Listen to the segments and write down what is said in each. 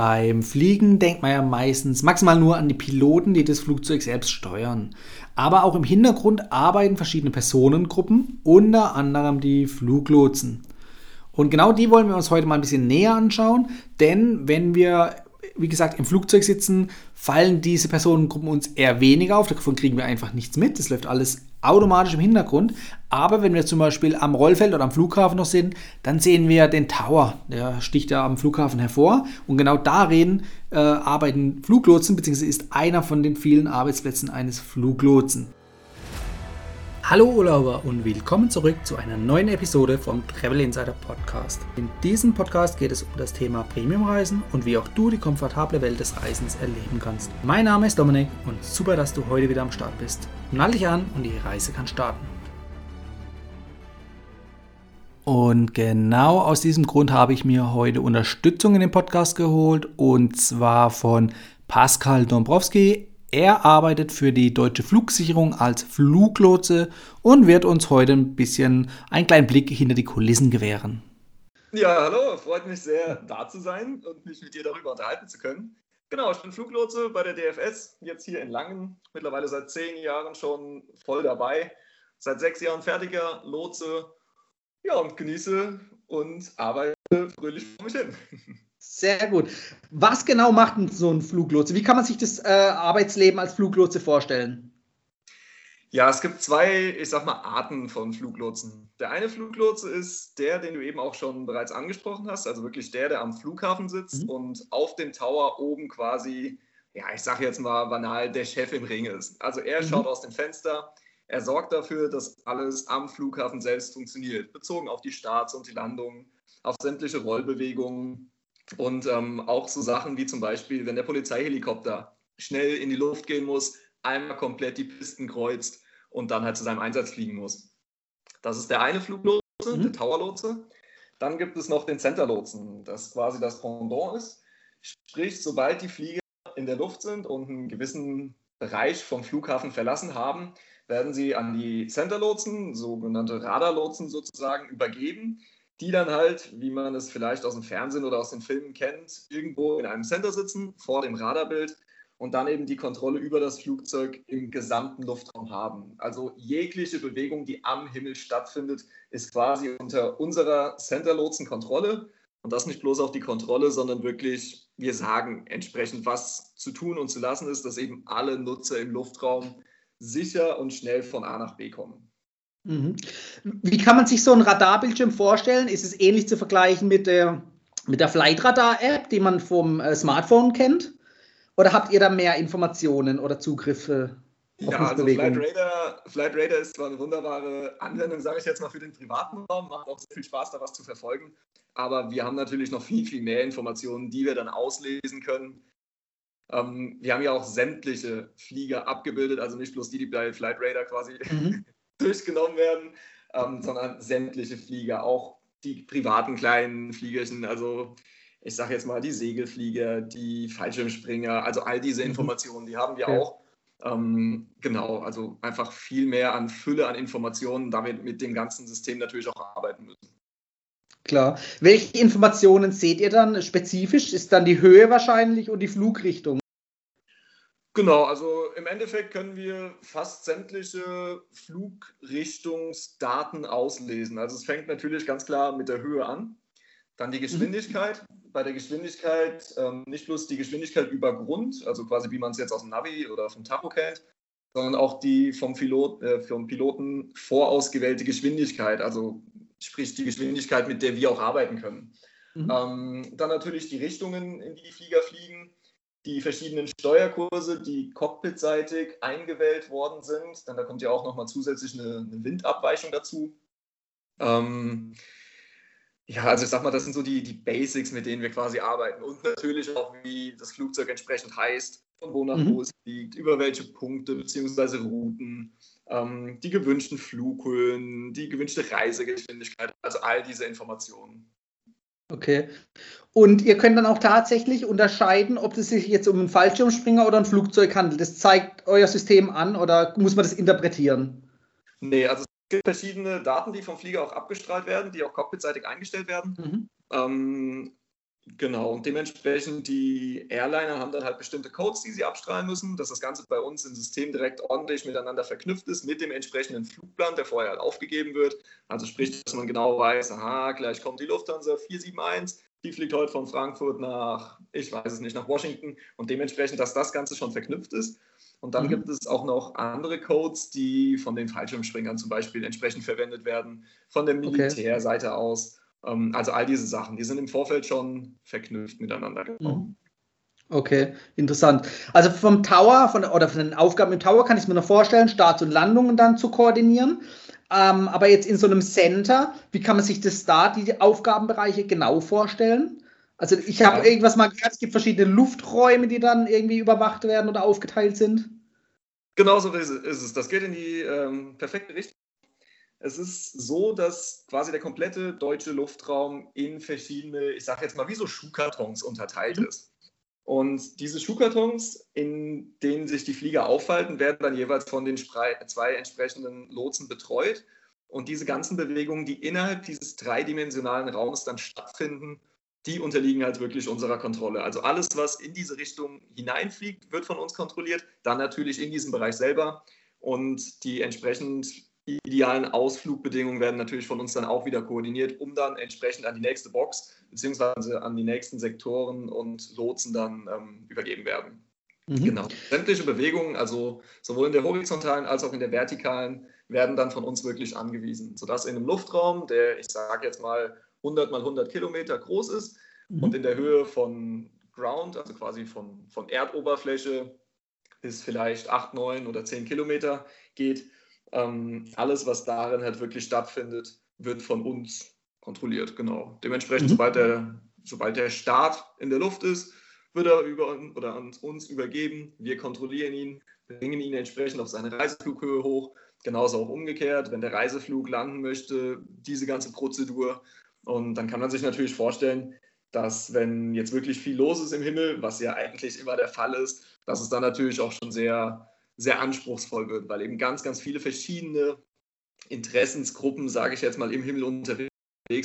Beim Fliegen denkt man ja meistens maximal nur an die Piloten, die das Flugzeug selbst steuern. Aber auch im Hintergrund arbeiten verschiedene Personengruppen, unter anderem die Fluglotsen. Und genau die wollen wir uns heute mal ein bisschen näher anschauen, denn wenn wir wie gesagt, im Flugzeug sitzen, fallen diese Personengruppen uns eher weniger auf. Davon kriegen wir einfach nichts mit. Das läuft alles automatisch im Hintergrund. Aber wenn wir zum Beispiel am Rollfeld oder am Flughafen noch sind, dann sehen wir den Tower. Der sticht ja am Flughafen hervor. Und genau darin äh, arbeiten Fluglotsen, beziehungsweise ist einer von den vielen Arbeitsplätzen eines Fluglotsen. Hallo Urlauber und willkommen zurück zu einer neuen Episode vom Travel Insider Podcast. In diesem Podcast geht es um das Thema Premiumreisen und wie auch du die komfortable Welt des Reisens erleben kannst. Mein Name ist Dominik und super, dass du heute wieder am Start bist. Nall dich an und die Reise kann starten. Und genau aus diesem Grund habe ich mir heute Unterstützung in den Podcast geholt und zwar von Pascal Dombrowski. Er arbeitet für die Deutsche Flugsicherung als Fluglotse und wird uns heute ein bisschen einen kleinen Blick hinter die Kulissen gewähren. Ja, hallo, freut mich sehr, da zu sein und mich mit dir darüber unterhalten zu können. Genau, ich bin Fluglotse bei der DFS, jetzt hier in Langen, mittlerweile seit zehn Jahren schon voll dabei, seit sechs Jahren fertiger Lotse, ja, und genieße und arbeite fröhlich vor mich hin. Sehr gut. Was genau macht denn so ein Fluglotse? Wie kann man sich das äh, Arbeitsleben als Fluglotse vorstellen? Ja, es gibt zwei, ich sag mal, Arten von Fluglotsen. Der eine Fluglotse ist der, den du eben auch schon bereits angesprochen hast, also wirklich der, der am Flughafen sitzt mhm. und auf dem Tower oben quasi, ja, ich sag jetzt mal banal, der Chef im Ring ist. Also er mhm. schaut aus dem Fenster, er sorgt dafür, dass alles am Flughafen selbst funktioniert, bezogen auf die Starts und die Landungen, auf sämtliche Rollbewegungen, und ähm, auch so Sachen wie zum Beispiel, wenn der Polizeihelikopter schnell in die Luft gehen muss, einmal komplett die Pisten kreuzt und dann halt zu seinem Einsatz fliegen muss. Das ist der eine Fluglotse, mhm. der Towerlotse. Dann gibt es noch den Centerlotsen, das quasi das Pendant ist. Sprich, sobald die Flieger in der Luft sind und einen gewissen Bereich vom Flughafen verlassen haben, werden sie an die Centerlotsen, sogenannte Radarlotsen sozusagen, übergeben die dann halt, wie man es vielleicht aus dem Fernsehen oder aus den Filmen kennt, irgendwo in einem Center sitzen, vor dem Radarbild und dann eben die Kontrolle über das Flugzeug im gesamten Luftraum haben. Also jegliche Bewegung, die am Himmel stattfindet, ist quasi unter unserer Center-Lotsen-Kontrolle. Und das nicht bloß auf die Kontrolle, sondern wirklich, wir sagen entsprechend, was zu tun und zu lassen ist, dass eben alle Nutzer im Luftraum sicher und schnell von A nach B kommen. Mhm. Wie kann man sich so ein Radarbildschirm vorstellen? Ist es ähnlich zu vergleichen mit der, mit der Flightradar-App, die man vom äh, Smartphone kennt? Oder habt ihr da mehr Informationen oder Zugriffe? Ja, also Flight Radar, Flight Radar ist zwar eine wunderbare Anwendung, sage ich jetzt mal, für den privaten Raum, macht auch sehr viel Spaß, da was zu verfolgen. Aber wir haben natürlich noch viel, viel mehr Informationen, die wir dann auslesen können. Ähm, wir haben ja auch sämtliche Flieger abgebildet, also nicht bloß die, die bei Flight Radar quasi mhm. Durchgenommen werden, ähm, sondern sämtliche Flieger, auch die privaten kleinen Fliegerchen, also ich sage jetzt mal die Segelflieger, die Fallschirmspringer, also all diese mhm. Informationen, die haben wir ja. auch. Ähm, genau, also einfach viel mehr an Fülle an Informationen, damit mit dem ganzen System natürlich auch arbeiten müssen. Klar. Welche Informationen seht ihr dann spezifisch? Ist dann die Höhe wahrscheinlich und die Flugrichtung? Genau, also im Endeffekt können wir fast sämtliche Flugrichtungsdaten auslesen. Also es fängt natürlich ganz klar mit der Höhe an. Dann die mhm. Geschwindigkeit. Mhm. Bei der Geschwindigkeit ähm, nicht bloß die Geschwindigkeit über Grund, also quasi wie man es jetzt aus dem Navi oder vom Tacho kennt, sondern auch die vom, Pilot, äh, vom Piloten vorausgewählte Geschwindigkeit, also sprich die Geschwindigkeit, mit der wir auch arbeiten können. Mhm. Ähm, dann natürlich die Richtungen, in die die Flieger fliegen die verschiedenen Steuerkurse, die cockpitseitig eingewählt worden sind. Denn da kommt ja auch nochmal zusätzlich eine, eine Windabweichung dazu. Ähm, ja, also ich sag mal, das sind so die, die Basics, mit denen wir quasi arbeiten. Und natürlich auch, wie das Flugzeug entsprechend heißt, von wo nach mhm. wo es fliegt, über welche Punkte bzw. Routen, ähm, die gewünschten Flughöhen, die gewünschte Reisegeschwindigkeit, also all diese Informationen. Okay. Und ihr könnt dann auch tatsächlich unterscheiden, ob es sich jetzt um einen Fallschirmspringer oder ein Flugzeug handelt. Das zeigt euer System an oder muss man das interpretieren? Nee, also es gibt verschiedene Daten, die vom Flieger auch abgestrahlt werden, die auch cockpitseitig eingestellt werden. Mhm. Ähm, Genau, und dementsprechend die Airliner haben dann halt bestimmte Codes, die sie abstrahlen müssen, dass das Ganze bei uns im System direkt ordentlich miteinander verknüpft ist mit dem entsprechenden Flugplan, der vorher halt aufgegeben wird. Also sprich, dass man genau weiß, aha, gleich kommt die Lufthansa 471, die fliegt heute von Frankfurt nach, ich weiß es nicht, nach Washington und dementsprechend, dass das Ganze schon verknüpft ist. Und dann mhm. gibt es auch noch andere Codes, die von den Fallschirmspringern zum Beispiel entsprechend verwendet werden, von der Militärseite okay. aus. Ähm, also all diese Sachen, die sind im Vorfeld schon verknüpft miteinander. Mhm. Okay, interessant. Also vom Tower von, oder von den Aufgaben im Tower kann ich mir noch vorstellen, Starts und Landungen dann zu koordinieren. Ähm, aber jetzt in so einem Center, wie kann man sich das da, die Aufgabenbereiche genau vorstellen? Also ich habe ja. irgendwas mal gehört, es gibt verschiedene Lufträume, die dann irgendwie überwacht werden oder aufgeteilt sind. Genauso ist es. Das geht in die ähm, perfekte Richtung. Es ist so, dass quasi der komplette deutsche Luftraum in verschiedene, ich sage jetzt mal wie so Schuhkartons unterteilt mhm. ist. Und diese Schuhkartons, in denen sich die Flieger aufhalten, werden dann jeweils von den zwei entsprechenden Lotsen betreut. Und diese ganzen Bewegungen, die innerhalb dieses dreidimensionalen Raums dann stattfinden, die unterliegen halt wirklich unserer Kontrolle. Also alles, was in diese Richtung hineinfliegt, wird von uns kontrolliert. Dann natürlich in diesem Bereich selber. Und die entsprechend idealen Ausflugbedingungen werden natürlich von uns dann auch wieder koordiniert, um dann entsprechend an die nächste Box beziehungsweise an die nächsten Sektoren und Lotsen dann ähm, übergeben werden. Mhm. Genau. Sämtliche Bewegungen, also sowohl in der horizontalen als auch in der vertikalen, werden dann von uns wirklich angewiesen, sodass in einem Luftraum, der, ich sage jetzt mal, 100 mal 100 Kilometer groß ist mhm. und in der Höhe von Ground, also quasi von, von Erdoberfläche bis vielleicht 8, 9 oder 10 Kilometer geht, ähm, alles, was darin halt wirklich stattfindet, wird von uns kontrolliert, genau. Dementsprechend, mhm. sobald, der, sobald der Start in der Luft ist, wird er über, oder an uns übergeben. Wir kontrollieren ihn, bringen ihn entsprechend auf seine Reiseflughöhe hoch. Genauso auch umgekehrt, wenn der Reiseflug landen möchte, diese ganze Prozedur. Und dann kann man sich natürlich vorstellen, dass wenn jetzt wirklich viel los ist im Himmel, was ja eigentlich immer der Fall ist, dass es dann natürlich auch schon sehr sehr anspruchsvoll wird, weil eben ganz, ganz viele verschiedene Interessensgruppen, sage ich jetzt mal, im Himmel unterwegs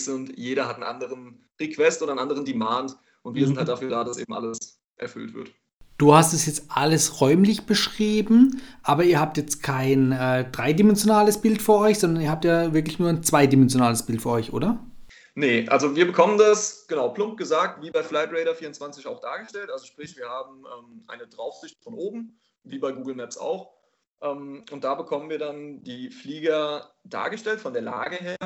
sind. Jeder hat einen anderen Request oder einen anderen Demand und wir mhm. sind halt dafür da, dass eben alles erfüllt wird. Du hast es jetzt alles räumlich beschrieben, aber ihr habt jetzt kein äh, dreidimensionales Bild vor euch, sondern ihr habt ja wirklich nur ein zweidimensionales Bild für euch, oder? Nee, also wir bekommen das, genau, plump gesagt, wie bei Flight Radar 24 auch dargestellt. Also sprich, wir haben ähm, eine Draufsicht von oben wie bei Google Maps auch. Ähm, und da bekommen wir dann die Flieger dargestellt von der Lage her.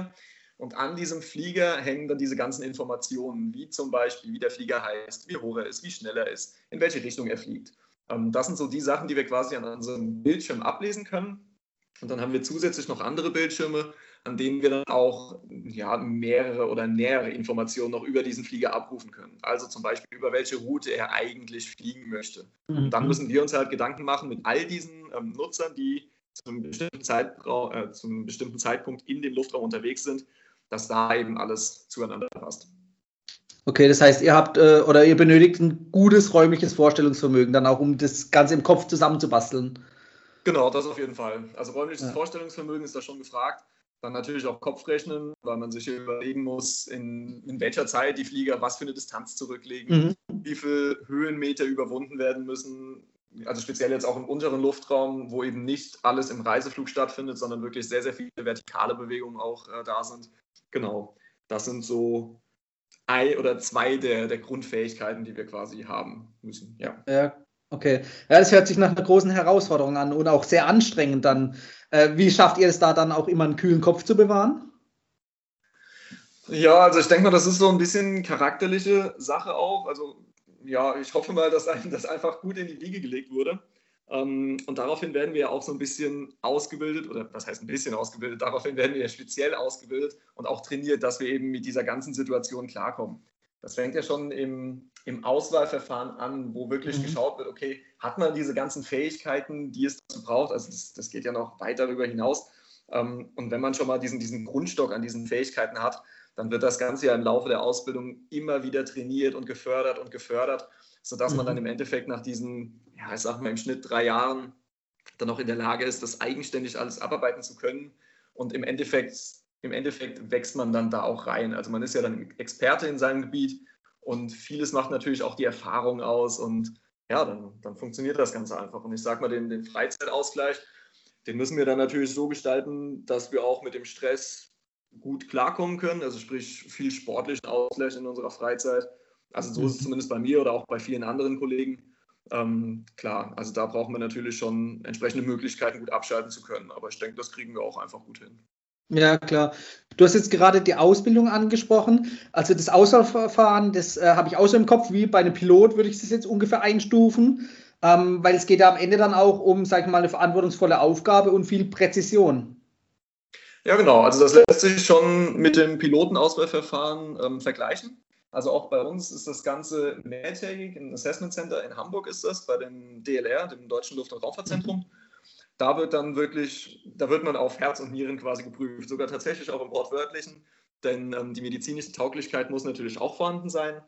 Und an diesem Flieger hängen dann diese ganzen Informationen, wie zum Beispiel, wie der Flieger heißt, wie hoch er ist, wie schnell er ist, in welche Richtung er fliegt. Ähm, das sind so die Sachen, die wir quasi an unserem Bildschirm ablesen können. Und dann haben wir zusätzlich noch andere Bildschirme, an denen wir dann auch ja, mehrere oder nähere Informationen noch über diesen Flieger abrufen können. Also zum Beispiel über welche Route er eigentlich fliegen möchte. Mhm. Und dann müssen wir uns halt Gedanken machen mit all diesen ähm, Nutzern, die zum bestimmten, äh, zum bestimmten Zeitpunkt in dem Luftraum unterwegs sind, dass da eben alles zueinander passt. Okay, das heißt, ihr habt äh, oder ihr benötigt ein gutes räumliches Vorstellungsvermögen, dann auch um das Ganze im Kopf zusammenzubasteln. Genau, das auf jeden Fall. Also räumliches ja. Vorstellungsvermögen ist da schon gefragt. Dann natürlich auch Kopfrechnen, weil man sich überlegen muss, in, in welcher Zeit die Flieger was für eine Distanz zurücklegen, mhm. wie viele Höhenmeter überwunden werden müssen. Also speziell jetzt auch im unteren Luftraum, wo eben nicht alles im Reiseflug stattfindet, sondern wirklich sehr, sehr viele vertikale Bewegungen auch äh, da sind. Genau, das sind so ein oder zwei der, der Grundfähigkeiten, die wir quasi haben müssen. Ja. ja, okay. Ja, das hört sich nach einer großen Herausforderung an und auch sehr anstrengend dann äh, wie schafft ihr es da dann auch immer einen kühlen Kopf zu bewahren? Ja, also ich denke mal, das ist so ein bisschen charakterliche Sache auch. Also ja, ich hoffe mal, dass einem das einfach gut in die Wiege gelegt wurde. Ähm, und daraufhin werden wir auch so ein bisschen ausgebildet, oder was heißt ein bisschen ausgebildet, daraufhin werden wir speziell ausgebildet und auch trainiert, dass wir eben mit dieser ganzen Situation klarkommen. Das fängt ja schon im, im Auswahlverfahren an, wo wirklich mhm. geschaut wird, okay, hat man diese ganzen Fähigkeiten, die es dazu braucht? Also das, das geht ja noch weit darüber hinaus. Ähm, und wenn man schon mal diesen, diesen Grundstock an diesen Fähigkeiten hat, dann wird das Ganze ja im Laufe der Ausbildung immer wieder trainiert und gefördert und gefördert, sodass mhm. man dann im Endeffekt nach diesen, ja, ich sag mal im Schnitt drei Jahren dann auch in der Lage ist, das eigenständig alles abarbeiten zu können. Und im Endeffekt, im Endeffekt wächst man dann da auch rein. Also man ist ja dann Experte in seinem Gebiet Und vieles macht natürlich auch die Erfahrung aus und ja, dann, dann funktioniert das Ganze einfach. Und ich sage mal, den, den Freizeitausgleich, den müssen wir dann natürlich so gestalten, dass wir auch mit dem Stress gut klarkommen können. Also sprich viel sportlichen Ausgleich in unserer Freizeit. Also so ist es mhm. zumindest bei mir oder auch bei vielen anderen Kollegen. Ähm, klar, also da brauchen wir natürlich schon entsprechende Möglichkeiten, gut abschalten zu können. Aber ich denke, das kriegen wir auch einfach gut hin. Ja, klar. Du hast jetzt gerade die Ausbildung angesprochen. Also das Auswahlverfahren, das äh, habe ich auch so im Kopf, wie bei einem Pilot würde ich das jetzt ungefähr einstufen, ähm, weil es geht ja am Ende dann auch um, sag ich mal, eine verantwortungsvolle Aufgabe und viel Präzision. Ja, genau. Also das lässt sich schon mit dem Pilotenauswahlverfahren ähm, vergleichen. Also auch bei uns ist das Ganze mehrtägig. Im Assessment Center in Hamburg ist das, bei dem DLR, dem Deutschen Luft- und Raumfahrtzentrum. Da wird dann wirklich, da wird man auf Herz und Nieren quasi geprüft, sogar tatsächlich auch im Wortwörtlichen, denn ähm, die medizinische Tauglichkeit muss natürlich auch vorhanden sein.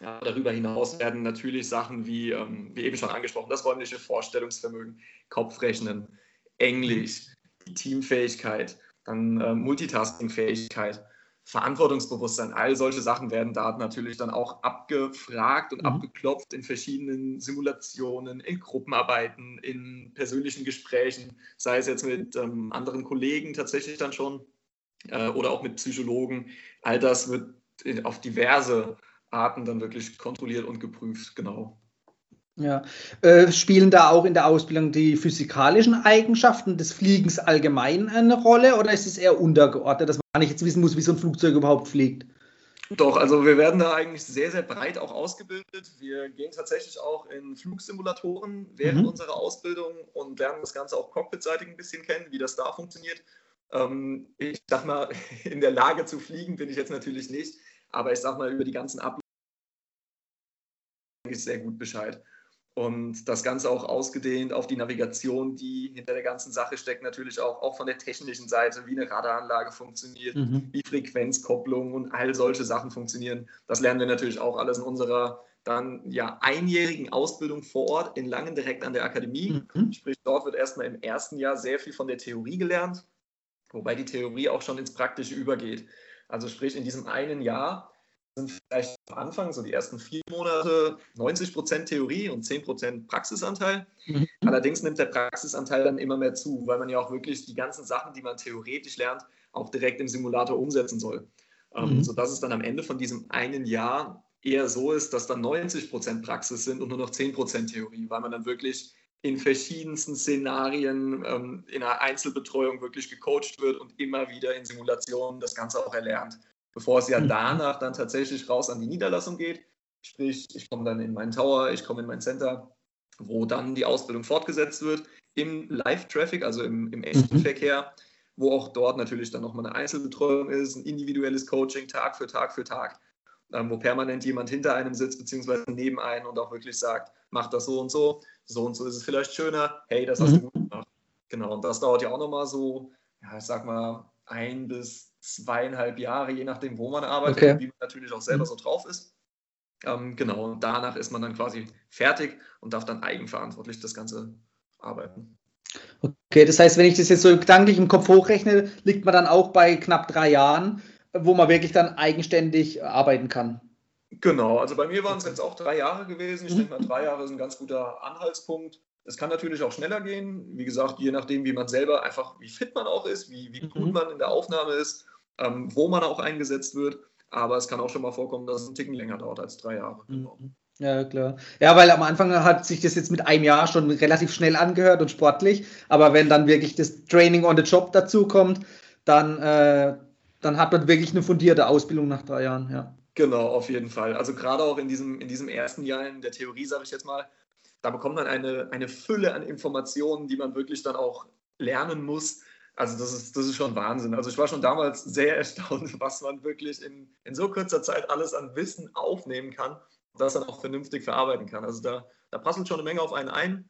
Ja, darüber hinaus werden natürlich Sachen wie, ähm, wie eben schon angesprochen, das räumliche Vorstellungsvermögen, Kopfrechnen, Englisch, Teamfähigkeit, dann äh, Multitaskingfähigkeit Verantwortungsbewusstsein, all solche Sachen werden da natürlich dann auch abgefragt und mhm. abgeklopft in verschiedenen Simulationen, in Gruppenarbeiten, in persönlichen Gesprächen, sei es jetzt mit ähm, anderen Kollegen tatsächlich dann schon äh, oder auch mit Psychologen. All das wird auf diverse Arten dann wirklich kontrolliert und geprüft, genau. Ja. Äh, spielen da auch in der Ausbildung die physikalischen Eigenschaften des Fliegens allgemein eine Rolle oder ist es eher untergeordnet, dass man nicht jetzt wissen muss, wie so ein Flugzeug überhaupt fliegt? Doch, also wir werden da eigentlich sehr, sehr breit auch ausgebildet. Wir gehen tatsächlich auch in Flugsimulatoren während mhm. unserer Ausbildung und lernen das Ganze auch cockpitseitig ein bisschen kennen, wie das da funktioniert. Ähm, ich sag mal, in der Lage zu fliegen bin ich jetzt natürlich nicht, aber ich sag mal, über die ganzen Abläufe sehr gut Bescheid. Und das Ganze auch ausgedehnt auf die Navigation, die hinter der ganzen Sache steckt, natürlich auch, auch von der technischen Seite, wie eine Radaranlage funktioniert, mhm. wie Frequenzkopplung und all solche Sachen funktionieren. Das lernen wir natürlich auch alles in unserer dann ja einjährigen Ausbildung vor Ort in Langen direkt an der Akademie. Mhm. Sprich, dort wird erstmal im ersten Jahr sehr viel von der Theorie gelernt, wobei die Theorie auch schon ins Praktische übergeht. Also sprich, in diesem einen Jahr sind vielleicht am Anfang, so die ersten vier Monate, 90 Prozent Theorie und 10 Prozent Praxisanteil. Mhm. Allerdings nimmt der Praxisanteil dann immer mehr zu, weil man ja auch wirklich die ganzen Sachen, die man theoretisch lernt, auch direkt im Simulator umsetzen soll. Ähm, mhm. sodass es dann am Ende von diesem einen Jahr eher so ist, dass dann 90 Prozent Praxis sind und nur noch 10 Prozent Theorie, weil man dann wirklich in verschiedensten Szenarien ähm, in einer Einzelbetreuung wirklich gecoacht wird und immer wieder in Simulationen das Ganze auch erlernt bevor es ja mhm. danach dann tatsächlich raus an die Niederlassung geht. Sprich, ich komme dann in meinen Tower, ich komme in mein Center, wo dann die Ausbildung fortgesetzt wird im Live-Traffic, also im, im echten mhm. Verkehr, wo auch dort natürlich dann nochmal eine Einzelbetreuung ist, ein individuelles Coaching Tag für Tag für Tag, ähm, wo permanent jemand hinter einem sitzt, beziehungsweise neben einem und auch wirklich sagt, mach das so und so, so und so ist es vielleicht schöner, hey, das hast mhm. du gut gemacht. Genau, und das dauert ja auch nochmal so, ja, ich sag mal, ein bis zweieinhalb Jahre, je nachdem, wo man arbeitet okay. und wie man natürlich auch selber mhm. so drauf ist. Ähm, genau, und danach ist man dann quasi fertig und darf dann eigenverantwortlich das Ganze arbeiten. Okay, das heißt, wenn ich das jetzt so gedanklich im Kopf hochrechne, liegt man dann auch bei knapp drei Jahren, wo man wirklich dann eigenständig arbeiten kann. Genau, also bei mir waren es jetzt auch drei Jahre gewesen. Ich mhm. denke mal, drei Jahre ist ein ganz guter Anhaltspunkt. Es kann natürlich auch schneller gehen, wie gesagt, je nachdem, wie man selber einfach, wie fit man auch ist, wie, wie gut mhm. man in der Aufnahme ist ähm, wo man auch eingesetzt wird. Aber es kann auch schon mal vorkommen, dass es ein Ticken länger dauert als drei Jahre. Genau. Ja, klar. Ja, weil am Anfang hat sich das jetzt mit einem Jahr schon relativ schnell angehört und sportlich. Aber wenn dann wirklich das Training on the Job dazu kommt, dann, äh, dann hat man wirklich eine fundierte Ausbildung nach drei Jahren, ja. Genau, auf jeden Fall. Also gerade auch in diesem, in diesem ersten Jahr in der Theorie, sage ich jetzt mal, da bekommt man eine, eine Fülle an Informationen, die man wirklich dann auch lernen muss, also das ist, das ist schon Wahnsinn. Also ich war schon damals sehr erstaunt, was man wirklich in, in so kurzer Zeit alles an Wissen aufnehmen kann und das dann auch vernünftig verarbeiten kann. Also da, da passelt schon eine Menge auf einen ein.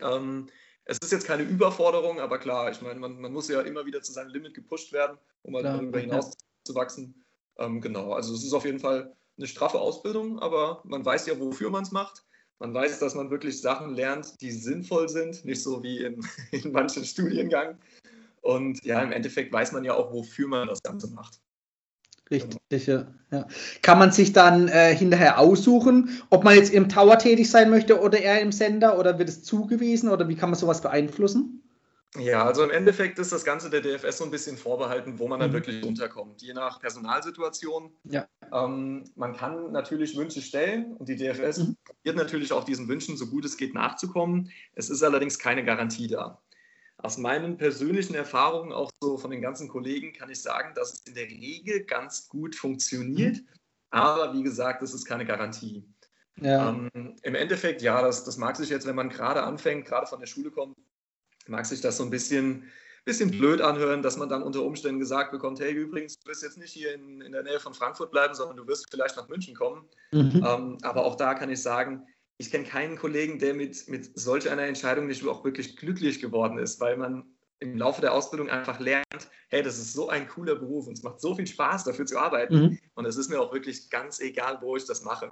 Ähm, es ist jetzt keine Überforderung, aber klar, ich meine, man, man muss ja immer wieder zu seinem Limit gepusht werden, um halt darüber hinaus ja. zu wachsen. Ähm, genau, also es ist auf jeden Fall eine straffe Ausbildung, aber man weiß ja, wofür man es macht. Man weiß, dass man wirklich Sachen lernt, die sinnvoll sind, nicht so wie in, in manchen Studiengang, und ja, im Endeffekt weiß man ja auch, wofür man das Ganze macht. Richtig, ja. ja. Kann man sich dann äh, hinterher aussuchen, ob man jetzt im Tower tätig sein möchte oder eher im Sender oder wird es zugewiesen oder wie kann man sowas beeinflussen? Ja, also im Endeffekt ist das Ganze der DFS so ein bisschen vorbehalten, wo man dann mhm. wirklich runterkommt, je nach Personalsituation. Ja. Ähm, man kann natürlich Wünsche stellen und die DFS mhm. probiert natürlich auch diesen Wünschen so gut es geht nachzukommen. Es ist allerdings keine Garantie da. Aus meinen persönlichen Erfahrungen, auch so von den ganzen Kollegen, kann ich sagen, dass es in der Regel ganz gut funktioniert. Mhm. Aber wie gesagt, es ist keine Garantie. Ja. Ähm, Im Endeffekt, ja, das, das mag sich jetzt, wenn man gerade anfängt, gerade von der Schule kommt, mag sich das so ein bisschen, bisschen blöd anhören, dass man dann unter Umständen gesagt bekommt, hey, übrigens, du wirst jetzt nicht hier in, in der Nähe von Frankfurt bleiben, sondern du wirst vielleicht nach München kommen. Mhm. Ähm, aber auch da kann ich sagen, ich kenne keinen Kollegen, der mit, mit solch einer Entscheidung nicht auch wirklich glücklich geworden ist, weil man im Laufe der Ausbildung einfach lernt, hey, das ist so ein cooler Beruf und es macht so viel Spaß, dafür zu arbeiten. Mhm. Und es ist mir auch wirklich ganz egal, wo ich das mache.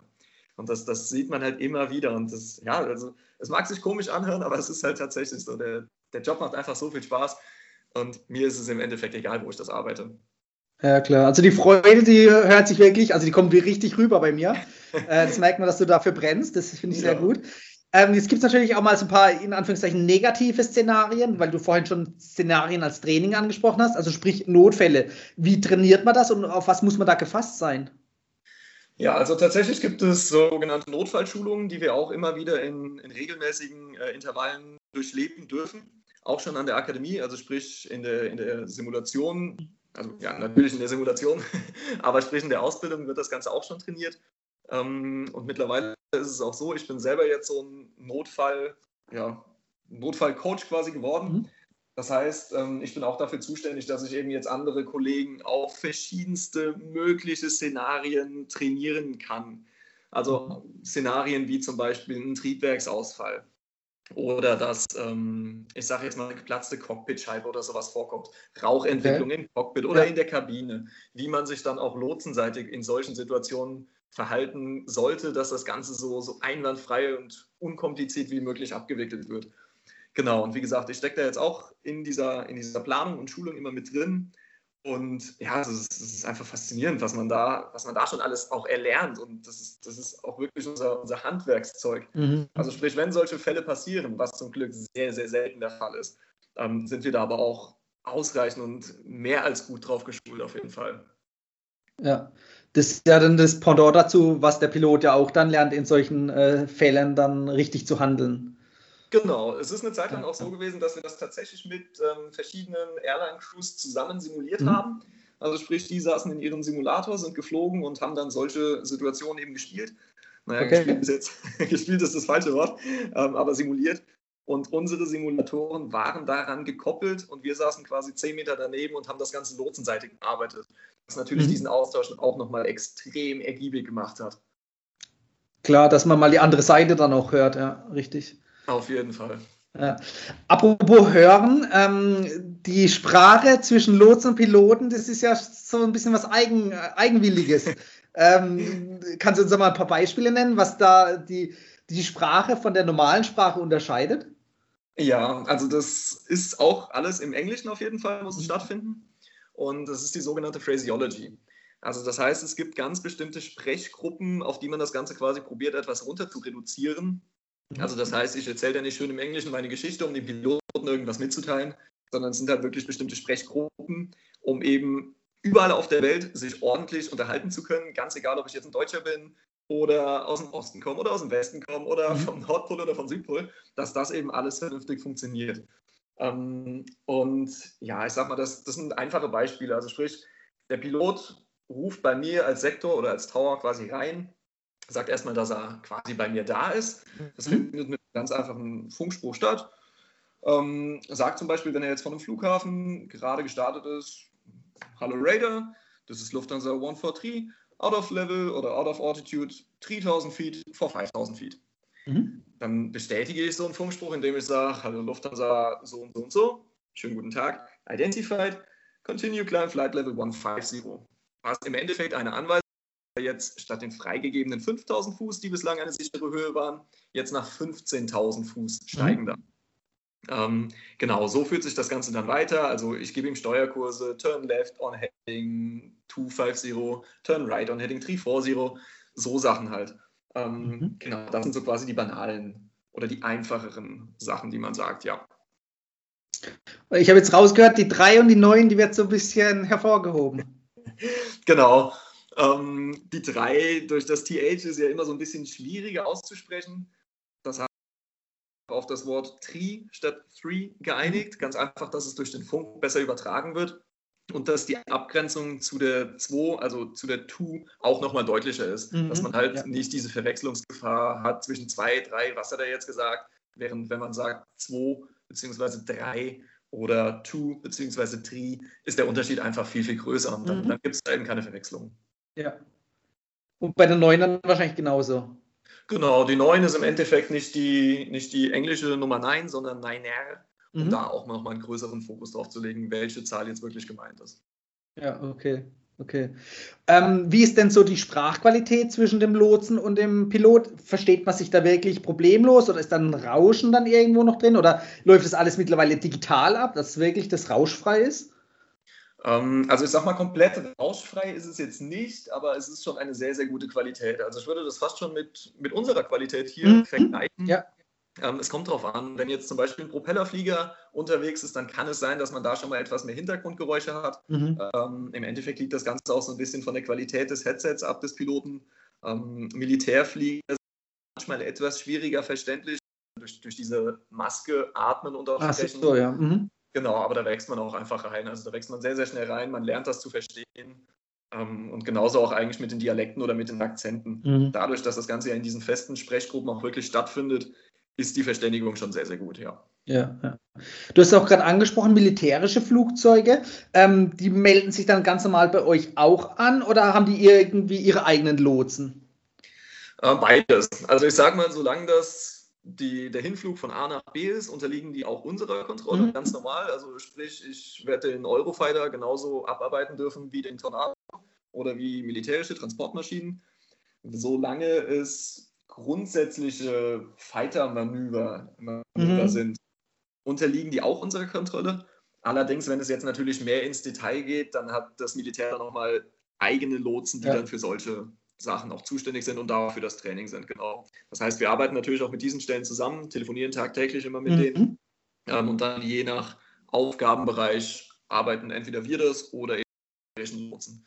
Und das, das sieht man halt immer wieder. Und das, ja, also es mag sich komisch anhören, aber es ist halt tatsächlich so. Der, der Job macht einfach so viel Spaß. Und mir ist es im Endeffekt egal, wo ich das arbeite. Ja, klar. Also die Freude, die hört sich wirklich, also die kommt richtig rüber bei mir. Äh, das merkt man, dass du dafür brennst. Das finde ich ja. sehr gut. Ähm, jetzt gibt es natürlich auch mal so ein paar, in Anführungszeichen, negative Szenarien, weil du vorhin schon Szenarien als Training angesprochen hast, also sprich Notfälle. Wie trainiert man das und auf was muss man da gefasst sein? Ja, also tatsächlich gibt es sogenannte Notfallschulungen, die wir auch immer wieder in, in regelmäßigen äh, Intervallen durchleben dürfen. Auch schon an der Akademie, also sprich in der, in der Simulation, also ja, natürlich in der Simulation, aber sprich in der Ausbildung wird das Ganze auch schon trainiert. Ähm, und mittlerweile ist es auch so, ich bin selber jetzt so ein Notfall, ja, Notfallcoach quasi geworden. Mhm. Das heißt, ähm, ich bin auch dafür zuständig, dass ich eben jetzt andere Kollegen auf verschiedenste mögliche Szenarien trainieren kann. Also Szenarien wie zum Beispiel ein Triebwerksausfall oder dass, ähm, ich sage jetzt mal, eine geplatzte Cockpitscheibe oder sowas vorkommt. Rauchentwicklung okay. im Cockpit oder ja. in der Kabine. Wie man sich dann auch lotsenseitig in solchen Situationen verhalten sollte, dass das Ganze so, so einwandfrei und unkompliziert wie möglich abgewickelt wird. Genau, und wie gesagt, ich stecke da jetzt auch in dieser, in dieser Planung und Schulung immer mit drin. Und ja, es ist, ist, einfach faszinierend, was man da, was man da schon alles auch erlernt. Und das ist, das ist auch wirklich unser, unser Handwerkszeug. Mhm. Also sprich, wenn solche Fälle passieren, was zum Glück sehr, sehr selten der Fall ist, ähm, sind wir da aber auch ausreichend und mehr als gut drauf geschult auf jeden Fall. Ja, das ist ja dann das Pendant dazu, was der Pilot ja auch dann lernt, in solchen äh, Fällen dann richtig zu handeln. Genau, es ist eine Zeit lang auch so gewesen, dass wir das tatsächlich mit ähm, verschiedenen Airline-Crews zusammen simuliert mhm. haben. Also sprich, die saßen in ihrem Simulator, sind geflogen und haben dann solche Situationen eben gespielt. Naja, okay. gespielt ist jetzt, gespielt ist das falsche Wort, ähm, aber simuliert. Und unsere Simulatoren waren daran gekoppelt und wir saßen quasi zehn Meter daneben und haben das Ganze lotsenseitig gearbeitet. Was natürlich mhm. diesen Austausch auch nochmal extrem ergiebig gemacht hat. Klar, dass man mal die andere Seite dann auch hört, ja, richtig. Auf jeden Fall. Ja. Apropos Hören, ähm, die Sprache zwischen Lots und Piloten, das ist ja so ein bisschen was Eigen, Eigenwilliges. ähm, kannst du uns mal ein paar Beispiele nennen, was da die, die Sprache von der normalen Sprache unterscheidet? Ja, also das ist auch alles im Englischen auf jeden Fall, muss es stattfinden. Und das ist die sogenannte Phraseology. Also das heißt, es gibt ganz bestimmte Sprechgruppen, auf die man das Ganze quasi probiert, etwas runter zu reduzieren. Also das heißt, ich erzähle ja nicht schön im Englischen meine Geschichte, um den Piloten irgendwas mitzuteilen, sondern es sind halt wirklich bestimmte Sprechgruppen, um eben überall auf der Welt sich ordentlich unterhalten zu können, ganz egal, ob ich jetzt ein Deutscher bin oder aus dem Osten komme oder aus dem Westen komme oder mhm. vom Nordpol oder vom Südpol, dass das eben alles vernünftig funktioniert. Ähm, und ja, ich sag mal, das, das sind einfache Beispiele. Also sprich, der Pilot ruft bei mir als Sektor oder als Tower quasi rein sagt erstmal, dass er quasi bei mir da ist. Das mhm. findet mit ganz einfachen Funkspruch statt. Ähm, sagt zum Beispiel, wenn er jetzt von einem Flughafen gerade gestartet ist, Hallo Raider, das ist Lufthansa 143, out of level oder out of altitude 3000 feet for 5000 feet. Mhm. Dann bestätige ich so einen Funkspruch, indem ich sage, Hallo Lufthansa so und so und so, schönen guten Tag, identified, continue climb flight level 150. Was im Endeffekt eine Anweisung jetzt statt den freigegebenen 5000 Fuß, die bislang eine sichere Höhe waren, jetzt nach 15.000 Fuß steigen mhm. Ähm, genau, so führt sich das Ganze dann weiter. Also ich gebe ihm Steuerkurse, Turn Left on Heading 250, Turn Right on Heading 340, so Sachen halt. Ähm, mhm. Genau, das sind so quasi die banalen oder die einfacheren Sachen, die man sagt, ja. Ich habe jetzt rausgehört, die 3 und die 9, die wird so ein bisschen hervorgehoben. genau. Ähm, die 3 durch das TH ist ja immer so ein bisschen schwieriger auszusprechen. Das heißt, auf das Wort Tri statt Three geeinigt. Ganz einfach, dass es durch den Funk besser übertragen wird und dass die Abgrenzung zu der 2, also zu der 2, auch nochmal deutlicher ist. Mhm, dass man halt ja. nicht diese Verwechslungsgefahr hat zwischen 2, 3, was hat er jetzt gesagt, während wenn man sagt 2 bzw. 3 oder 2 bzw. 3, ist der Unterschied einfach viel, viel größer und dann, mhm. dann gibt es eben keine Verwechslung. Ja. Und bei der 9 dann wahrscheinlich genauso. Genau, die 9 ist im Endeffekt nicht die, nicht die englische Nummer 9, sondern 9R, um mhm. da auch nochmal einen größeren Fokus drauf zu legen, welche Zahl jetzt wirklich gemeint ist. Ja, okay. Okay. Ähm, wie ist denn so die Sprachqualität zwischen dem Lotsen und dem Pilot? Versteht man sich da wirklich problemlos oder ist dann ein Rauschen dann irgendwo noch drin oder läuft das alles mittlerweile digital ab, dass wirklich das rauschfrei ist? Ähm, also ich sag mal, komplett rauschfrei ist es jetzt nicht, aber es ist schon eine sehr, sehr gute Qualität. Also ich würde das fast schon mit, mit unserer Qualität hier mhm. vergleichen. Ja. Ähm, es kommt darauf an, wenn jetzt zum Beispiel ein Propellerflieger unterwegs ist, dann kann es sein, dass man da schon mal etwas mehr Hintergrundgeräusche hat. Mhm. Ähm, Im Endeffekt liegt das Ganze auch so ein bisschen von der Qualität des Headsets ab des Piloten. Ähm, Militärflieger sind manchmal etwas schwieriger verständlich durch, durch diese Maske atmen und auch sprechen. So, ja. Mhm. Genau, aber da wächst man auch einfach rein. Also da wächst man sehr, sehr schnell rein, man lernt das zu verstehen. Ähm, und genauso auch eigentlich mit den Dialekten oder mit den Akzenten. Mhm. Dadurch, dass das Ganze ja in diesen festen Sprechgruppen auch wirklich stattfindet, ist die Verständigung schon sehr, sehr gut, ja. Ja, ja. Du hast auch gerade angesprochen, militärische Flugzeuge. Ähm, die melden sich dann ganz normal bei euch auch an oder haben die irgendwie ihre eigenen Lotsen? Äh, beides. Also ich sage mal, solange das die, der Hinflug von A nach B ist, unterliegen die auch unserer Kontrolle, mhm. ganz normal. Also sprich, ich werde den Eurofighter genauso abarbeiten dürfen wie den Tornado oder wie militärische Transportmaschinen, solange es grundsätzliche Fighter-Manöver mhm. sind, unterliegen die auch unserer Kontrolle. Allerdings, wenn es jetzt natürlich mehr ins Detail geht, dann hat das Militär nochmal eigene Lotsen, die ja. dann für solche Sachen auch zuständig sind und dafür das Training sind, genau. Das heißt, wir arbeiten natürlich auch mit diesen Stellen zusammen, telefonieren tagtäglich immer mit mhm. denen ähm, und dann je nach Aufgabenbereich arbeiten entweder wir das oder eben Lotsen.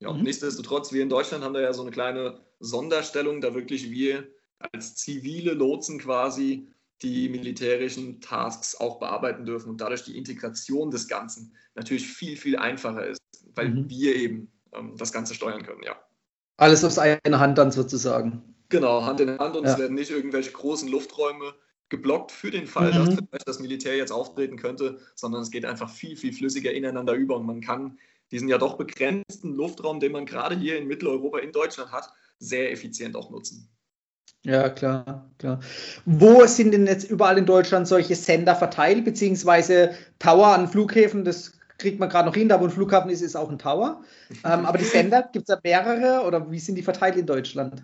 Ja, mhm. nichtsdestotrotz, wir in Deutschland haben da ja so eine kleine Sonderstellung, da wirklich wir als zivile Lotsen quasi die militärischen Tasks auch bearbeiten dürfen und dadurch die Integration des Ganzen natürlich viel, viel einfacher ist, weil mhm. wir eben ähm, das Ganze steuern können, ja. Alles aus einer Hand dann sozusagen. Genau, Hand in Hand und ja. es werden nicht irgendwelche großen Lufträume geblockt für den Fall, mhm. dass vielleicht das Militär jetzt auftreten könnte, sondern es geht einfach viel, viel flüssiger ineinander über und man kann diesen ja doch begrenzten Luftraum, den man gerade hier in Mitteleuropa, in Deutschland hat, sehr effizient auch nutzen. Ja, klar, klar. Wo sind denn jetzt überall in Deutschland solche Sender verteilt, beziehungsweise Tower an Flughäfen? Das kriegt man gerade noch hin. Da, wo ein Flughafen ist, ist auch ein Tower. Ähm, aber die Sender, gibt es da mehrere oder wie sind die verteilt in Deutschland?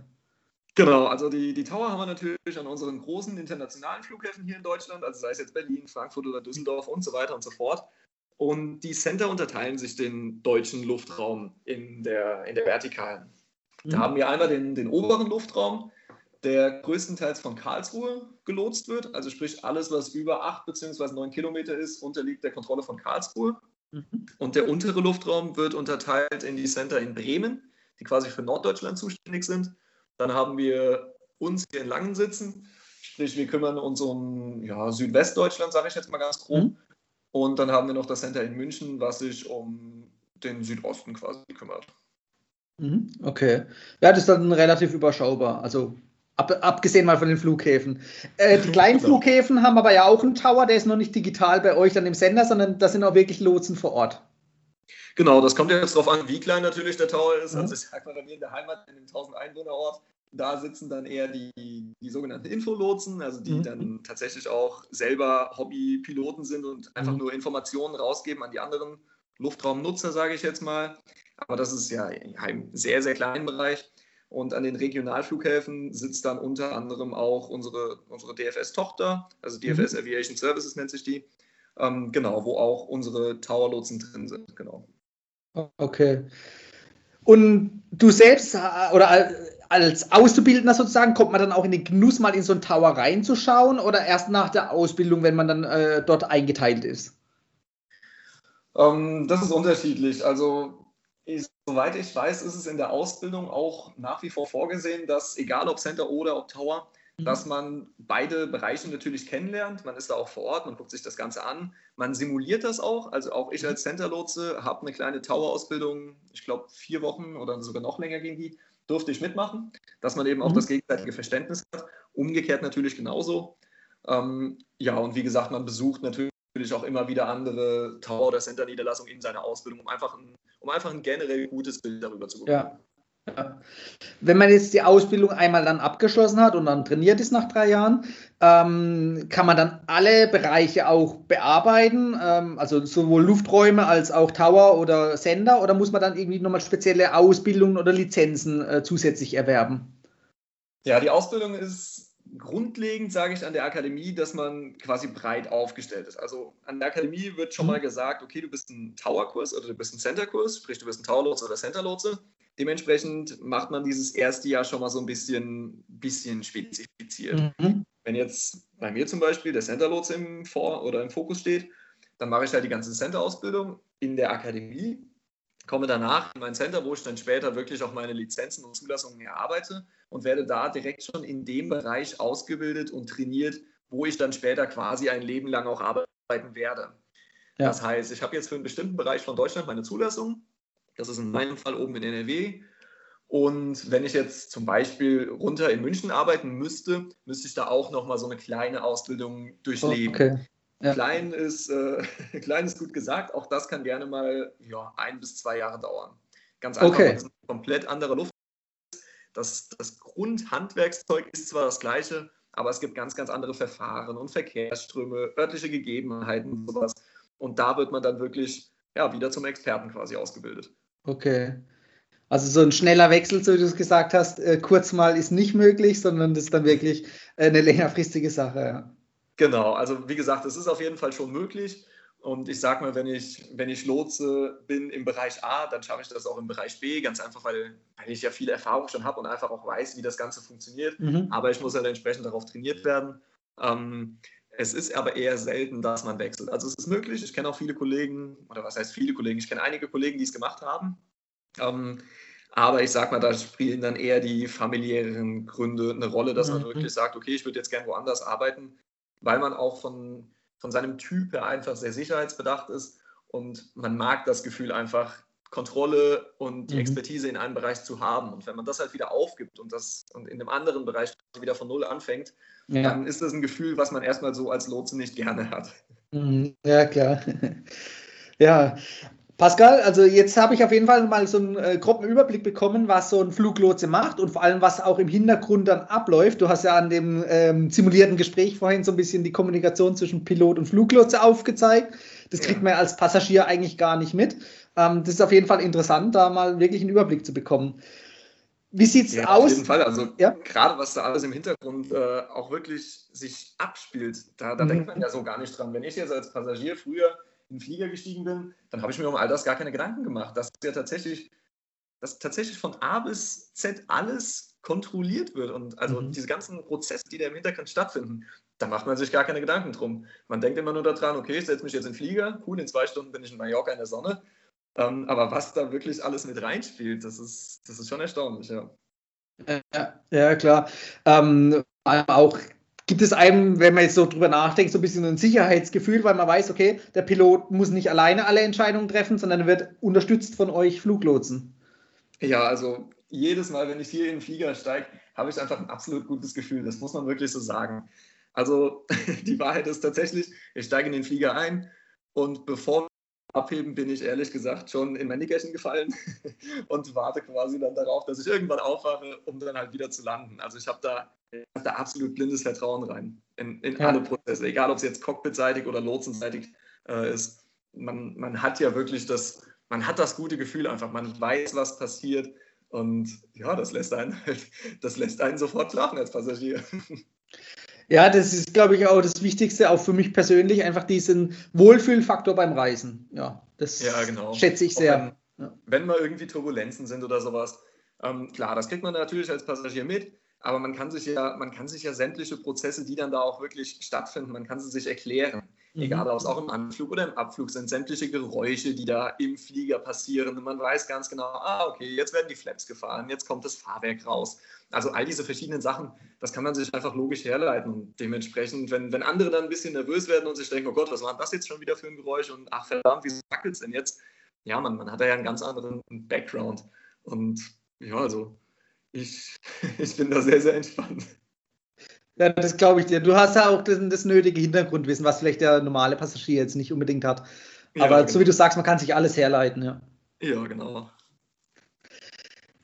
Genau, also die, die Tower haben wir natürlich an unseren großen internationalen Flughäfen hier in Deutschland, also sei es jetzt Berlin, Frankfurt oder Düsseldorf und so weiter und so fort. Und die Center unterteilen sich den deutschen Luftraum in der, in der Vertikalen. Da mhm. haben wir einmal den, den oberen Luftraum, der größtenteils von Karlsruhe gelotst wird. Also sprich, alles, was über 8 bzw. 9 Kilometer ist, unterliegt der Kontrolle von Karlsruhe. Mhm. Und der untere Luftraum wird unterteilt in die Center in Bremen, die quasi für Norddeutschland zuständig sind. Dann haben wir uns hier in Langen sitzen, sprich wir kümmern uns um ja, Südwestdeutschland, sage ich jetzt mal ganz grob. Mhm. Und dann haben wir noch das Center in München, was sich um den Südosten quasi kümmert. Mhm, okay. Ja, das ist dann relativ überschaubar. Also Ab, abgesehen mal von den Flughäfen. Äh, die kleinen genau. Flughäfen haben aber ja auch einen Tower, der ist noch nicht digital bei euch dann im Sender, sondern da sind auch wirklich Lotsen vor Ort. Genau, das kommt jetzt darauf an, wie klein natürlich der Tower ist. Mhm. Also ich sag mal, bei mir in der Heimat, in dem 1000 Einwohnerort, da sitzen dann eher die, die sogenannten Infolotsen, also die mhm. dann tatsächlich auch selber Hobbypiloten sind und einfach mhm. nur Informationen rausgeben an die anderen Luftraumnutzer, sage ich jetzt mal. Aber das ist ja im sehr, sehr kleinen Bereich. Und an den Regionalflughäfen sitzt dann unter anderem auch unsere, unsere DFS-Tochter, also DFS mhm. Aviation Services nennt sich die. Ähm, genau, wo auch unsere Tower-Lotsen drin sind. Genau. Okay. Und du selbst oder als Auszubildender sozusagen, kommt man dann auch in den Genuss, mal in so einen Tower reinzuschauen oder erst nach der Ausbildung, wenn man dann äh, dort eingeteilt ist? Ähm, das ist unterschiedlich. Also ich, soweit ich weiß, ist es in der Ausbildung auch nach wie vor vorgesehen, dass egal ob Center oder ob Tower, mhm. dass man beide Bereiche natürlich kennenlernt. Man ist da auch vor Ort, man guckt sich das Ganze an, man simuliert das auch. Also auch ich mhm. als Center-Lotse habe eine kleine Tower-Ausbildung, ich glaube vier Wochen oder sogar noch länger ging die, durfte ich mitmachen, dass man eben auch mhm. das gegenseitige Verständnis hat. Umgekehrt natürlich genauso. Ähm, ja, und wie gesagt, man besucht natürlich auch immer wieder andere Tower- oder Center-Niederlassungen in seiner Ausbildung, um einfach ein um einfach ein generell gutes Bild darüber zu bekommen. Ja. Ja. Wenn man jetzt die Ausbildung einmal dann abgeschlossen hat und dann trainiert ist nach drei Jahren, ähm, kann man dann alle Bereiche auch bearbeiten, ähm, also sowohl Lufträume als auch Tower oder Sender, oder muss man dann irgendwie nochmal spezielle Ausbildungen oder Lizenzen äh, zusätzlich erwerben? Ja, die Ausbildung ist grundlegend sage ich an der Akademie, dass man quasi breit aufgestellt ist. Also an der Akademie wird schon mal mhm. gesagt, okay, du bist ein Tower-Kurs oder du bist ein Center-Kurs, sprich du bist ein Tower-Lotse oder Center-Lotse. Dementsprechend macht man dieses erste Jahr schon mal so ein bisschen, bisschen spezifiziert. Mhm. Wenn jetzt bei mir zum Beispiel der Center-Lotse im Vor- oder im Fokus steht, dann mache ich halt die ganze Center-Ausbildung in der Akademie, komme danach in mein Center, wo ich dann später wirklich auch meine Lizenzen und Zulassungen erarbeite und werde da direkt schon in dem Bereich ausgebildet und trainiert, wo ich dann später quasi ein Leben lang auch arbeiten werde. Ja. Das heißt, ich habe jetzt für einen bestimmten Bereich von Deutschland meine Zulassung. Das ist in meinem Fall oben in NRW. Und wenn ich jetzt zum Beispiel runter in München arbeiten müsste, müsste ich da auch nochmal so eine kleine Ausbildung durchleben. Okay. Ja. Klein, ist, äh, klein ist gut gesagt, auch das kann gerne mal ja, ein bis zwei Jahre dauern. Ganz einfach, okay. weil es eine komplett andere Luft das, das Grundhandwerkszeug ist zwar das gleiche, aber es gibt ganz, ganz andere Verfahren und Verkehrsströme, örtliche Gegebenheiten und sowas. Und da wird man dann wirklich ja, wieder zum Experten quasi ausgebildet. Okay. Also so ein schneller Wechsel, so wie du es gesagt hast, äh, kurz mal ist nicht möglich, sondern das ist dann wirklich äh, eine längerfristige Sache. Ja. Genau, also wie gesagt, es ist auf jeden Fall schon möglich. Und ich sage mal, wenn ich, wenn ich Lotse bin im Bereich A, dann schaffe ich das auch im Bereich B, ganz einfach, weil, weil ich ja viel Erfahrung schon habe und einfach auch weiß, wie das Ganze funktioniert. Mhm. Aber ich muss halt entsprechend darauf trainiert werden. Ähm, es ist aber eher selten, dass man wechselt. Also es ist möglich, ich kenne auch viele Kollegen, oder was heißt viele Kollegen, ich kenne einige Kollegen, die es gemacht haben. Ähm, aber ich sage mal, da spielen dann eher die familiären Gründe eine Rolle, dass mhm. man wirklich sagt, okay, ich würde jetzt gerne woanders arbeiten, weil man auch von von seinem Typ her einfach sehr sicherheitsbedacht ist und man mag das Gefühl einfach, Kontrolle und die mhm. Expertise in einem Bereich zu haben. Und wenn man das halt wieder aufgibt und das und in einem anderen Bereich wieder von Null anfängt, ja. dann ist das ein Gefühl, was man erstmal so als Lotse nicht gerne hat. Mhm. Ja, klar. Ja, Pascal, also jetzt habe ich auf jeden Fall mal so einen äh, groben Überblick bekommen, was so ein Fluglotse macht und vor allem, was auch im Hintergrund dann abläuft. Du hast ja an dem ähm, simulierten Gespräch vorhin so ein bisschen die Kommunikation zwischen Pilot und Fluglotse aufgezeigt. Das kriegt man als Passagier eigentlich gar nicht mit. Ähm, das ist auf jeden Fall interessant, da mal wirklich einen Überblick zu bekommen. Wie sieht es ja, aus? Auf jeden Fall, also ja? gerade was da alles im Hintergrund äh, auch wirklich sich abspielt, da, da mhm. denkt man ja so gar nicht dran. Wenn ich jetzt als Passagier früher in den Flieger gestiegen bin, dann habe ich mir um all das gar keine Gedanken gemacht, dass ja tatsächlich, dass tatsächlich von A bis Z alles kontrolliert wird und also mhm. diese ganzen Prozesse, die da im Hintergrund stattfinden, da macht man sich gar keine Gedanken drum. Man denkt immer nur daran, okay, ich setze mich jetzt in den Flieger, cool, in zwei Stunden bin ich in Mallorca in der Sonne. Ähm, aber was da wirklich alles mit reinspielt, das ist, das ist schon erstaunlich, ja. Ja, ja klar. Ähm, auch gibt es einem, wenn man jetzt so drüber nachdenkt, so ein bisschen ein Sicherheitsgefühl, weil man weiß, okay, der Pilot muss nicht alleine alle Entscheidungen treffen, sondern er wird unterstützt von euch Fluglotsen. Ja, also jedes Mal, wenn ich hier in den Flieger steige, habe ich einfach ein absolut gutes Gefühl. Das muss man wirklich so sagen. Also die Wahrheit ist tatsächlich, ich steige in den Flieger ein und bevor abheben, bin ich ehrlich gesagt schon in mein Nickerchen gefallen und warte quasi dann darauf, dass ich irgendwann aufwache, um dann halt wieder zu landen. Also ich habe da, hab da absolut blindes Vertrauen rein in, in ja. alle Prozesse, egal ob es jetzt cockpitseitig oder lotsenseitig äh, ist. Man, man hat ja wirklich das, man hat das gute Gefühl einfach, man weiß, was passiert Und ja, das lässt einen halt, das lässt einen sofort schlafen als Passagier. Ja, das ist, glaube ich, auch das Wichtigste, auch für mich persönlich, einfach diesen Wohlfühlfaktor beim Reisen. Ja, das ja, genau. schätze ich sehr. Wenn, ja. wenn mal irgendwie Turbulenzen sind oder sowas, ähm, klar, das kriegt man natürlich als Passagier mit, aber man kann sich ja, man kann sich ja sämtliche Prozesse, die dann da auch wirklich stattfinden, man kann sie sich erklären. Mhm. Egal, ob es auch im Anflug oder im Abflug sind sämtliche Geräusche, die da im Flieger passieren. Und man weiß ganz genau, ah, okay, jetzt werden die Flaps gefahren, jetzt kommt das Fahrwerk raus. Also all diese verschiedenen Sachen, das kann man sich einfach logisch herleiten. Und dementsprechend, wenn, wenn andere dann ein bisschen nervös werden und sich denken, oh Gott, was war das jetzt schon wieder für ein Geräusch? Und ach verdammt, wie wackelt es denn jetzt? Ja, man, man hat da ja einen ganz anderen Background. Und ja, also ich, ich bin da sehr, sehr entspannt. Ja, das glaube ich dir. Du hast ja auch das, das, nötige Hintergrundwissen, was vielleicht der normale Passagier jetzt nicht unbedingt hat. Aber ja, genau. so wie du sagst, man kann sich alles herleiten, ja. Ja, genau.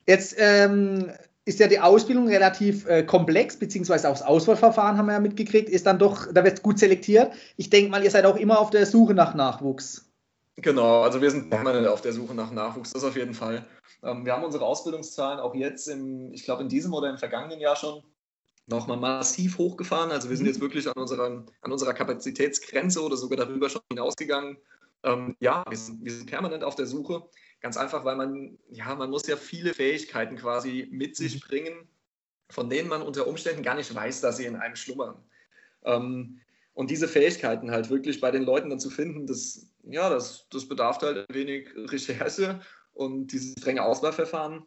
Jetzt ähm, ist ja die Ausbildung relativ äh, komplex, beziehungsweise auch das Auswahlverfahren haben wir ja mitgekriegt, ist dann doch, da wird gut selektiert. Ich denke mal, ihr seid auch immer auf der Suche nach Nachwuchs. Genau, also wir sind permanent auf der Suche nach Nachwuchs, das auf jeden Fall. Ähm, wir haben unsere Ausbildungszahlen auch jetzt, im, ich glaube in diesem oder im vergangenen Jahr schon nochmal massiv hochgefahren. Also wir sind mhm. jetzt wirklich an, unseren, an unserer Kapazitätsgrenze oder sogar darüber schon hinausgegangen. Ähm, ja, wir sind, wir sind, permanent auf der Suche. Ganz einfach, weil man, ja, man muss ja viele Fähigkeiten quasi mit sich mhm. bringen, von denen man unter Umständen gar nicht weiß, dass sie in einem schlummern. Ähm, und diese Fähigkeiten halt wirklich bei den Leuten dann zu finden, das, ja, das, das bedarf halt ein wenig Recherche und dieses strenge Auswahlverfahren.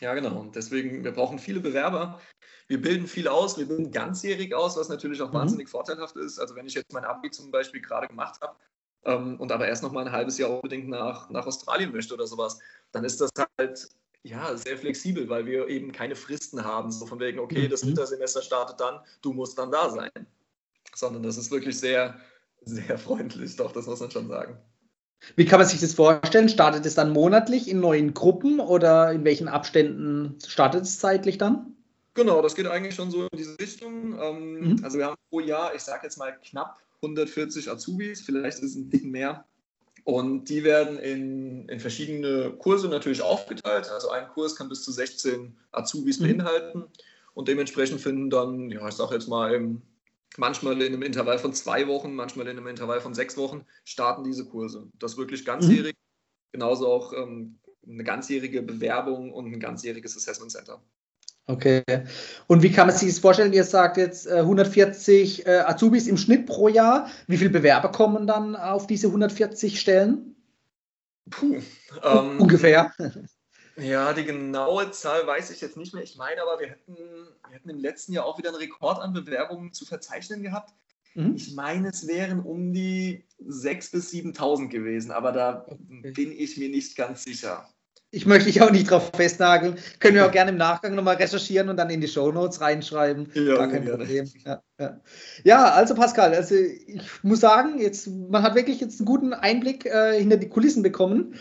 Ja, genau. Und deswegen, wir brauchen viele Bewerber, wir bilden viel aus, wir bilden ganzjährig aus, was natürlich auch mhm. wahnsinnig vorteilhaft ist. Also wenn ich jetzt mein Abi zum Beispiel gerade gemacht habe ähm, und aber erst noch mal ein halbes Jahr unbedingt nach, nach Australien möchte oder sowas, dann ist das halt ja, sehr flexibel, weil wir eben keine Fristen haben, so von wegen, okay, das mhm. Wintersemester startet dann, du musst dann da sein. Sondern das ist wirklich sehr, sehr freundlich, doch, das muss man schon sagen. Wie kann man sich das vorstellen? Startet es dann monatlich in neuen Gruppen oder in welchen Abständen startet es zeitlich dann? Genau, das geht eigentlich schon so in diese Richtung. Ähm, mhm. Also wir haben pro Jahr, ich sage jetzt mal knapp 140 Azubis, vielleicht ist es ein bisschen mehr. Und die werden in, in verschiedene Kurse natürlich aufgeteilt. Also ein Kurs kann bis zu 16 Azubis mhm. beinhalten. Und dementsprechend finden dann, ja, ich sage jetzt mal, im, manchmal in einem Intervall von zwei Wochen, manchmal in einem Intervall von sechs Wochen starten diese Kurse. Das wirklich ganzjährig. Mhm. Genauso auch ähm, eine ganzjährige Bewerbung und ein ganzjähriges Assessment Center. Okay. Und wie kann man sich das vorstellen? Ihr sagt jetzt 140 äh, äh, Azubis im Schnitt pro Jahr. Wie viele Bewerber kommen dann auf diese 140 Stellen? Puh, ähm, Ungefähr. Ja, die genaue Zahl weiß ich jetzt nicht mehr. Ich meine aber, wir hätten, wir hätten im letzten Jahr auch wieder einen Rekord an Bewerbungen zu verzeichnen gehabt. Mhm. Ich meine, es wären um die 6.000 bis 7.000 gewesen, aber da okay. bin ich mir nicht ganz sicher ich möchte dich auch nicht drauf festnageln. Können wir auch gerne im Nachgang nochmal recherchieren und dann in die Show Notes reinschreiben. Ja, Gar kein gerne. Problem. Ja, ja. ja, also Pascal, also ich muss sagen, jetzt, man hat wirklich jetzt einen guten Einblick äh, hinter die Kulissen bekommen.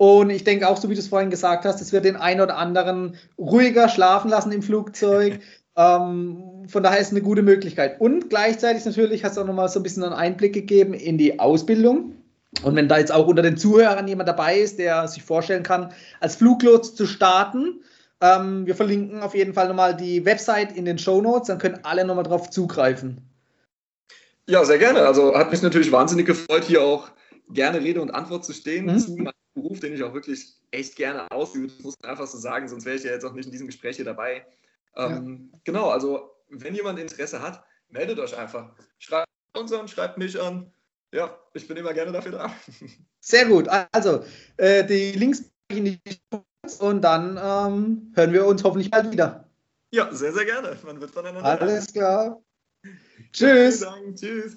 Und ich denke auch, so wie du es vorhin gesagt hast, es wird den einen oder anderen ruhiger schlafen lassen im Flugzeug. ähm, von daher ist es eine gute Möglichkeit. Und gleichzeitig natürlich hast du auch nochmal so ein bisschen einen Einblick gegeben in die Ausbildung. Und wenn da jetzt auch unter den Zuhörern jemand dabei ist, der sich vorstellen kann, als Fluglotse zu starten, ähm, wir verlinken auf jeden Fall nochmal die Website in den Show Notes, dann können alle nochmal drauf zugreifen. Ja, sehr gerne. Also hat mich natürlich wahnsinnig gefreut, hier auch gerne Rede und Antwort zu stehen mhm. zu meinem Beruf, den ich auch wirklich echt gerne ausübe. Das muss man einfach so sagen, sonst wäre ich ja jetzt auch nicht in diesem Gespräch hier dabei. Ähm, ja. Genau, also wenn jemand Interesse hat, meldet euch einfach. Schreibt uns an, schreibt mich an. Ja, ich bin immer gerne dafür da. Sehr gut. Also, äh, die Links in die und dann ähm, hören wir uns hoffentlich bald wieder. Ja, sehr, sehr gerne. Man wird voneinander. Alles klar. Tschüss. Tschüss.